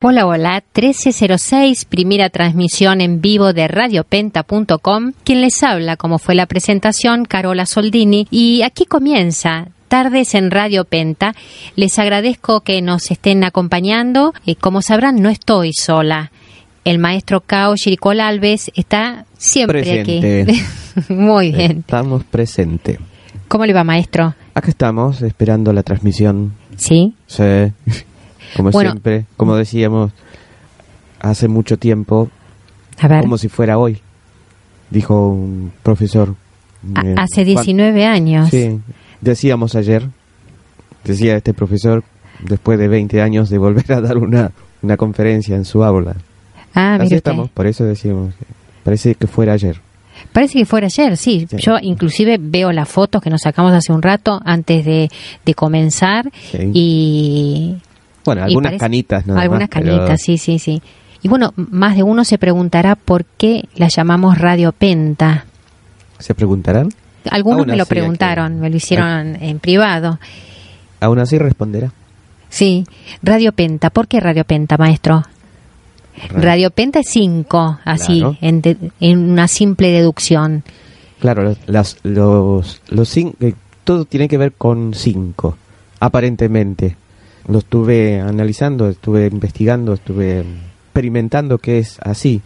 Hola, hola, 1306, primera transmisión en vivo de radiopenta.com. Quien les habla, como fue la presentación, Carola Soldini. Y aquí comienza tardes en Radio Penta. Les agradezco que nos estén acompañando. Eh, como sabrán, no estoy sola. El maestro Cao Chiricol Alves está siempre Presente. aquí. Muy bien. Estamos presentes. ¿Cómo le va, maestro? Acá estamos esperando la transmisión. Sí. Sí. Como Bueno. siempre, como decíamos hace mucho tiempo, A ver, como si fuera hoy, dijo un profesor. Eh, hace Juan- 19 años. Sí, decíamos ayer, decía este profesor, después de 20 años de volver a dar una, una conferencia en su aula. Ah, Así mire usted. estamos, por eso decíamos, parece que fuera ayer. Parece que fuera ayer, sí. Sí. Yo inclusive veo las fotos que nos sacamos hace un rato antes de, de comenzar Sí. y... Bueno, algunas parece- canitas, nada Algunas más, pero- canitas, sí, sí, sí. Y bueno, más de uno se preguntará por qué la llamamos Radio Penta. ¿Se preguntarán? Algunos Aún me lo que- preguntaron, me lo hicieron en privado. Aún así responderá. Sí, Radio Penta. ¿Por qué Radio Penta, maestro? Radio Penta es 5, así, Claro. en, de- en una simple deducción. Claro, los, las- los, los cin- eh, todo tiene que ver con cinco, aparentemente. Lo estuve analizando, estuve investigando, estuve experimentando que es así,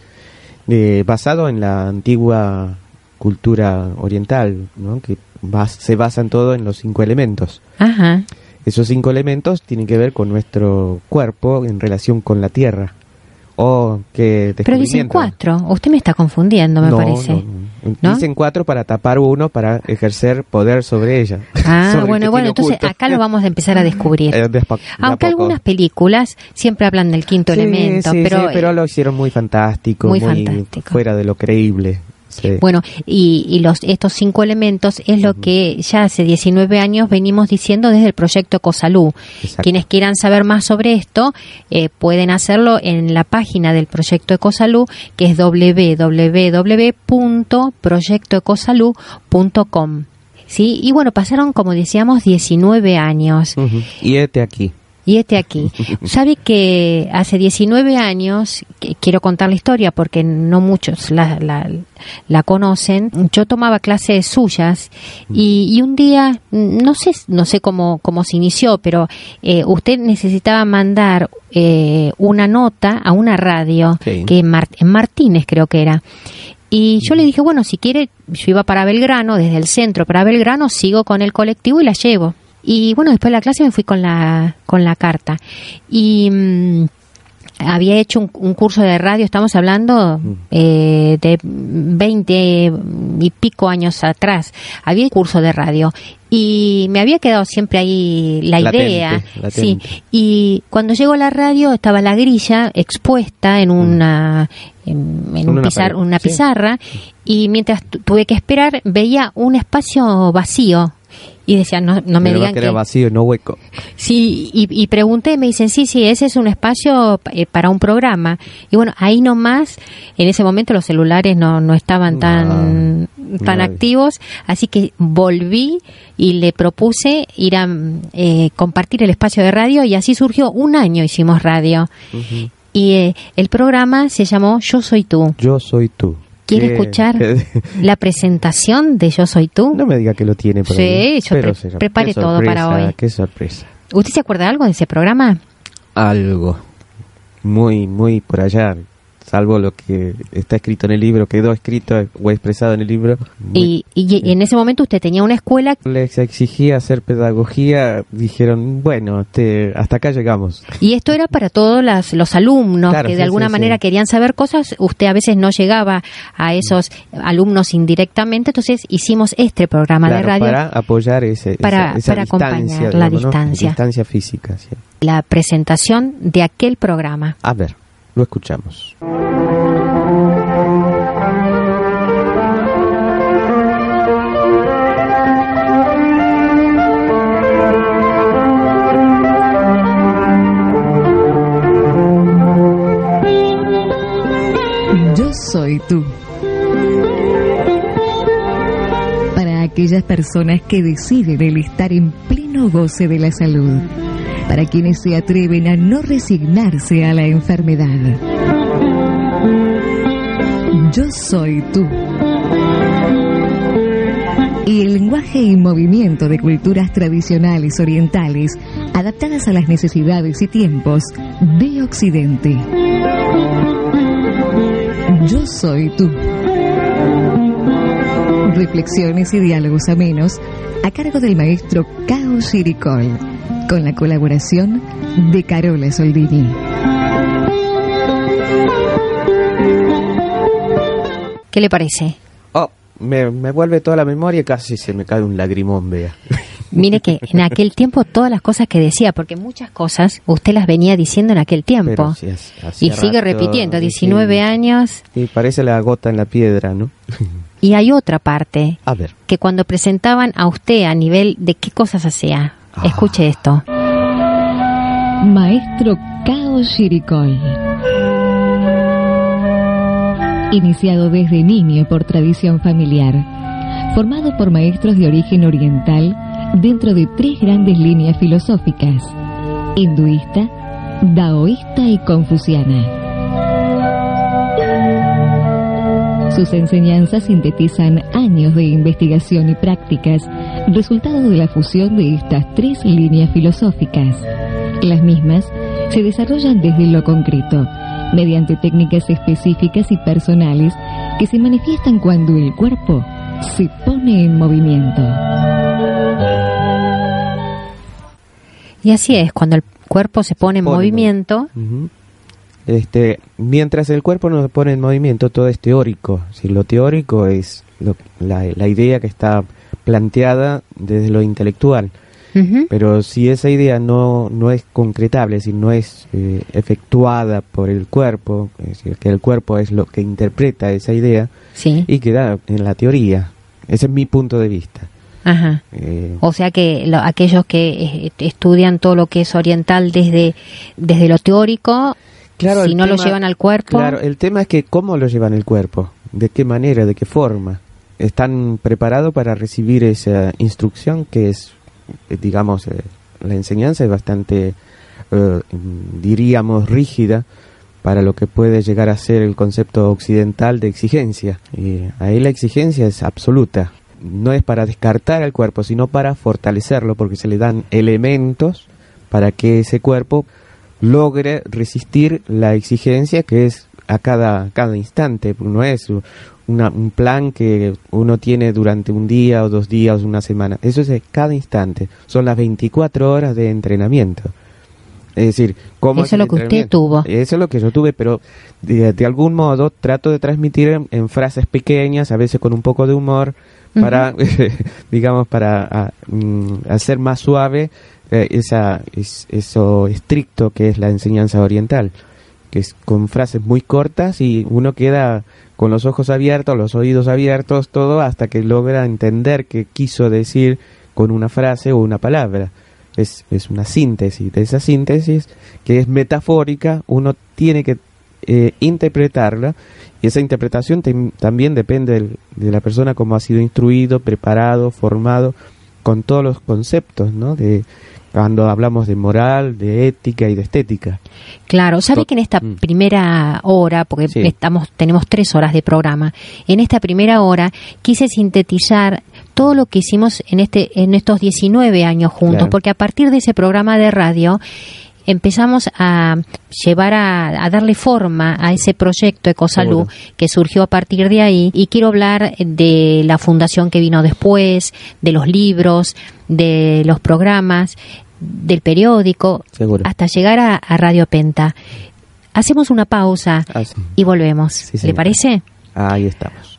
eh, basado en la antigua cultura oriental, ¿no? que bas- se basan todo en los cinco elementos. Ajá. Esos cinco elementos tienen que ver con nuestro cuerpo en relación con la tierra. Oh, qué Pero dicen cuatro. Usted me está confundiendo, me No, parece. no, no. ¿No? Dicen cuatro para tapar uno para ejercer poder sobre ella. Ah, Sobre bueno, bueno, entonces oculto. acá lo vamos a empezar a descubrir. Eh, de Aunque algunas películas siempre hablan del quinto Sí, elemento, sí, pero, sí, pero eh, lo hicieron muy fantástico, muy muy, fantástico. fuera de lo creíble. Sí. bueno, y, y los estos cinco elementos es lo que ya hace 19 años venimos diciendo desde el proyecto Ecosalud. Exacto. Quienes quieran saber más sobre esto eh, pueden hacerlo en la página del proyecto Ecosalud, que es www.proyectoecosalud.com. ¿Sí? Y bueno, pasaron, como decíamos, 19 años. Y este aquí. Y este aquí. Sabe que hace 19 años, que- quiero contar la historia porque no muchos la, la, la conocen, yo tomaba clases suyas y, y un día, no sé, no sé cómo, cómo se inició, pero eh, usted necesitaba mandar eh, una nota a una radio, Sí. que en Martínez creo que era. Y yo le dije, bueno, si quiere, yo iba para Belgrano, desde el centro para Belgrano, sigo con el colectivo y la llevo. Y bueno, después de la clase me fui con la, con la carta. Y mm, había hecho un, un curso de radio, estamos hablando eh, de 20 y pico años atrás. Había un curso de radio. Y me había quedado siempre ahí la idea. latente. Sí, y cuando llegó a la radio estaba la grilla expuesta en una en, en En un una pizar- una sí. pizarra y mientras tu- tuve que esperar veía un espacio vacío y decía no no me Pero digan que era vacío, no hueco. sí y, y pregunté me dicen sí sí ese es un espacio eh, para un programa y bueno ahí nomás en ese momento los celulares no no estaban tan tan no. activos así que volví y le propuse ir a eh, compartir el espacio de radio y así surgió un año hicimos radio y eh, el programa se llamó Yo soy tú Yo soy tú. ¿Quiere ¿Qué- escuchar la presentación de Yo soy tú? No me diga que lo tiene por Sí, ahí. yo pre- prepare todo para hoy. Qué sorpresa. ¿Usted se acuerda de algo de ese programa? Algo. Muy, muy por allá. Salvo lo que está escrito en el libro, quedó escrito o expresado en el libro. Muy- Y, y en ese momento usted tenía una escuela les exigía hacer pedagogía, dijeron, bueno, te- hasta acá llegamos. y esto era para todos las- los alumnos Claro, que de sí, alguna sí, manera sí. querían saber cosas. Usted a veces no llegaba a esos alumnos indirectamente, entonces hicimos este programa de Claro, radio. para apoyar ese, Para- esa, esa para acompañar distancia, la digamos, ¿no? distancia. distancia física. sí. la presentación de aquel programa. A ver, Lo escuchamos. Yo soy tú. Para aquellas personas que deciden el estar en pleno goce de la salud. Para quienes se atreven a no resignarse a la enfermedad. Yo soy tú. Y el lenguaje y movimiento de culturas tradicionales orientales adaptadas a las necesidades y tiempos de Occidente. Yo soy tú. Reflexiones y diálogos amenos a cargo del maestro Cao Shiricol, con la colaboración de Carola Soldini. ¿Qué le parece? Oh, me, me vuelve toda la memoria y casi se me cae un lagrimón, vea. Mire que en aquel tiempo todas las cosas que decía, porque muchas cosas usted las venía diciendo en aquel tiempo. Y sigue repitiendo, y 19 sí. años. Y parece la gota en la piedra, ¿no? Y hay otra parte, A ver. que cuando presentaban a usted a nivel de qué cosas hacía. Ah. Escuche esto. Maestro Cao Shiricol. Iniciado desde niño por tradición familiar, formado por maestros de origen oriental dentro de tres grandes líneas filosóficas, hinduista, daoísta y confuciana. Sus enseñanzas sintetizan años de investigación y prácticas, resultado de la fusión de estas tres líneas filosóficas. Las mismas se desarrollan desde lo concreto, mediante técnicas específicas y personales que se manifiestan cuando el cuerpo se pone en movimiento. Y así es, cuando el cuerpo se pone en pone movimiento. Este, mientras el cuerpo no se pone en movimiento, todo es teórico. Si lo teórico es lo- la, la idea que está planteada desde lo intelectual. Pero si esa idea no, no es concretable, si no es eh, efectuada por el cuerpo, es decir, que el cuerpo es lo que interpreta esa idea sí, y queda en la teoría. Ese es mi punto de vista. ajá. Eh, O sea que lo- aquellos que eh, estudian todo lo que es oriental desde, desde lo teórico, Claro, si no lo llevan al cuerpo, Claro, el tema es que cómo lo llevan el cuerpo, de qué manera, de qué forma. ¿Están preparados para recibir esa instrucción que es, eh, digamos, eh, la enseñanza es bastante, eh, diríamos, rígida para lo que puede llegar a ser el concepto occidental de exigencia. Y ahí la exigencia es absoluta. No es para descartar al cuerpo, sino para fortalecerlo, porque se le dan elementos para que ese cuerpo logre resistir la exigencia que es a cada, cada instante. No es una- un plan que uno tiene durante un día o dos días o una semana. Eso es cada instante. Son las 24 horas de entrenamiento. Es decir, ¿cómo Eso es lo que usted tuvo. Eso es lo que yo tuve, pero de, de algún modo trato de transmitir en, en frases pequeñas, a veces con un poco de humor, para, digamos, para a- mm, hacer más suave eh, esa, es- eso estricto que es la enseñanza oriental, que es con frases muy cortas y uno queda con los ojos abiertos, los oídos abiertos, todo hasta que logra entender qué quiso decir con una frase o una palabra. Es, es una síntesis. De esa síntesis, que es metafórica, uno tiene que eh, interpretarla y esa interpretación también depende del- de la persona como ha sido instruido, preparado, formado con todos los conceptos, ¿no? De cuando hablamos de moral, de ética y de estética. Claro, sabe que en esta Mm. primera hora, porque Sí. estamos, tenemos tres horas de programa, en esta primera hora quise sintetizar todo lo que hicimos en este, en estos 19 años juntos, Claro. porque a partir de ese programa de radio empezamos a llevar a, a darle forma a ese proyecto Ecosalud Seguro. que surgió a partir de ahí y quiero hablar de la fundación que vino después, de los libros, de los programas, del periódico, Seguro. hasta llegar a, a Radio Penta. Hacemos una pausa Ah, sí. y volvemos. Sí, ¿Le parece? Ahí estamos.